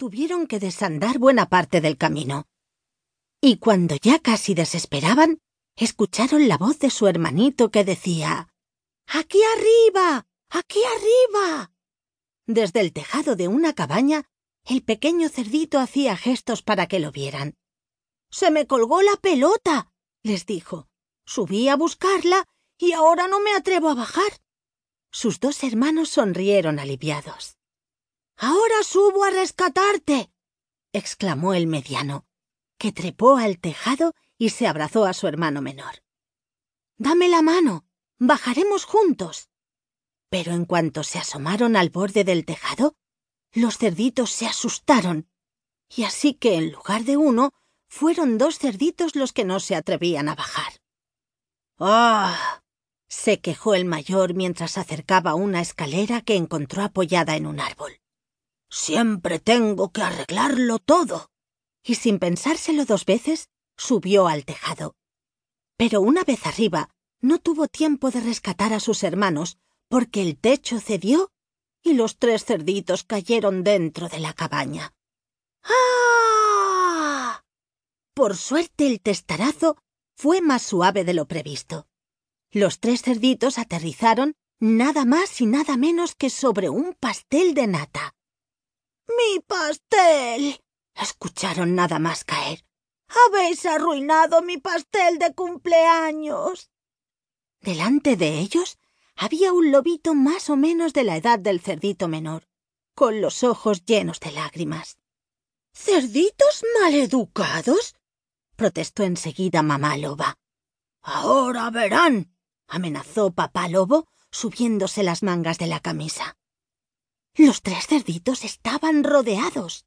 tuvieron que desandar buena parte del camino. Y cuando ya casi desesperaban, escucharon la voz de su hermanito que decía Aquí arriba. Aquí arriba. Desde el tejado de una cabaña, el pequeño cerdito hacía gestos para que lo vieran. Se me colgó la pelota, les dijo. Subí a buscarla y ahora no me atrevo a bajar. Sus dos hermanos sonrieron aliviados. Ahora subo a rescatarte. exclamó el mediano, que trepó al tejado y se abrazó a su hermano menor. Dame la mano. Bajaremos juntos. Pero en cuanto se asomaron al borde del tejado, los cerditos se asustaron, y así que en lugar de uno, fueron dos cerditos los que no se atrevían a bajar. ¡Ah! se quejó el mayor mientras acercaba una escalera que encontró apoyada en un árbol. Siempre tengo que arreglarlo todo. Y sin pensárselo dos veces, subió al tejado. Pero una vez arriba, no tuvo tiempo de rescatar a sus hermanos, porque el techo cedió y los tres cerditos cayeron dentro de la cabaña. ¡Ah! Por suerte el testarazo fue más suave de lo previsto. Los tres cerditos aterrizaron nada más y nada menos que sobre un pastel de nata. ¡Mi pastel! escucharon nada más caer. Habéis arruinado mi pastel de cumpleaños. Delante de ellos había un lobito más o menos de la edad del cerdito menor, con los ojos llenos de lágrimas. ¿Cerditos maleducados? protestó enseguida mamá loba. Ahora verán, amenazó papá lobo, subiéndose las mangas de la camisa. Los tres cerditos estaban rodeados.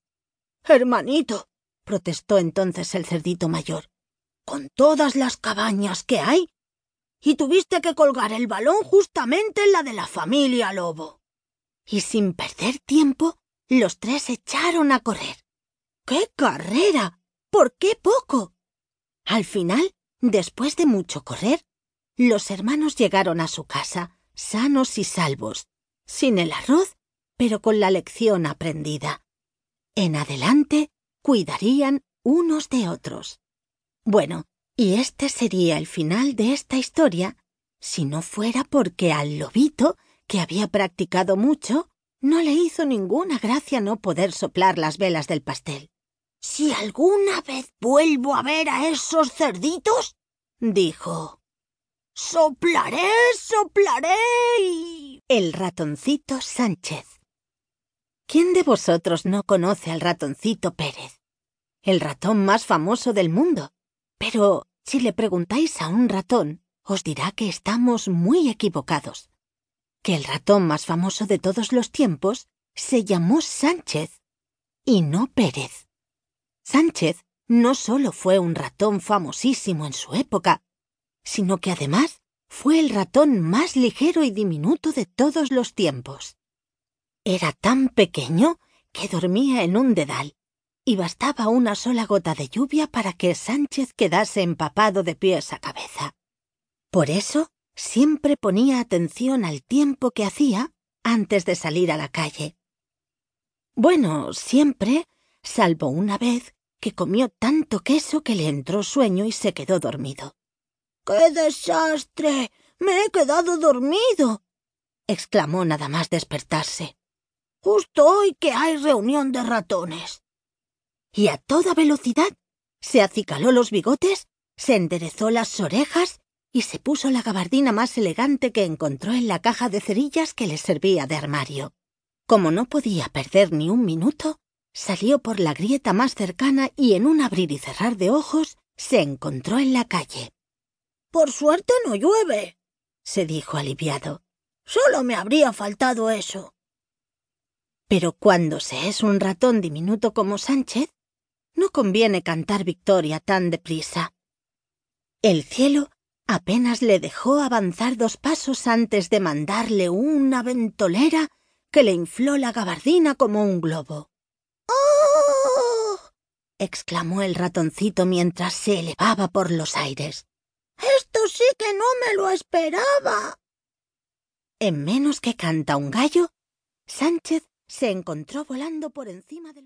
Hermanito, protestó entonces el cerdito mayor, con todas las cabañas que hay. Y tuviste que colgar el balón justamente en la de la familia lobo. Y sin perder tiempo, los tres echaron a correr. ¡Qué carrera! ¿Por qué poco? Al final, después de mucho correr, los hermanos llegaron a su casa, sanos y salvos, sin el arroz, pero con la lección aprendida. En adelante cuidarían unos de otros. Bueno, y este sería el final de esta historia si no fuera porque al lobito, que había practicado mucho, no le hizo ninguna gracia no poder soplar las velas del pastel. Si alguna vez vuelvo a ver a esos cerditos, dijo, Soplaré, soplaré. El ratoncito Sánchez. ¿Quién de vosotros no conoce al ratoncito Pérez? El ratón más famoso del mundo. Pero si le preguntáis a un ratón, os dirá que estamos muy equivocados. Que el ratón más famoso de todos los tiempos se llamó Sánchez y no Pérez. Sánchez no solo fue un ratón famosísimo en su época, sino que además fue el ratón más ligero y diminuto de todos los tiempos. Era tan pequeño que dormía en un dedal, y bastaba una sola gota de lluvia para que Sánchez quedase empapado de pies a cabeza. Por eso siempre ponía atención al tiempo que hacía antes de salir a la calle. Bueno, siempre, salvo una vez que comió tanto queso que le entró sueño y se quedó dormido. ¡Qué desastre! Me he quedado dormido. exclamó nada más despertarse. Justo hoy que hay reunión de ratones. Y a toda velocidad se acicaló los bigotes, se enderezó las orejas y se puso la gabardina más elegante que encontró en la caja de cerillas que le servía de armario. Como no podía perder ni un minuto, salió por la grieta más cercana y en un abrir y cerrar de ojos se encontró en la calle. Por suerte no llueve, se dijo aliviado. Solo me habría faltado eso. Pero cuando se es un ratón diminuto como Sánchez, no conviene cantar victoria tan deprisa. El cielo apenas le dejó avanzar dos pasos antes de mandarle una ventolera que le infló la gabardina como un globo. ¡Oh! exclamó el ratoncito mientras se elevaba por los aires. Esto sí que no me lo esperaba. En menos que canta un gallo, Sánchez se encontró volando por encima de los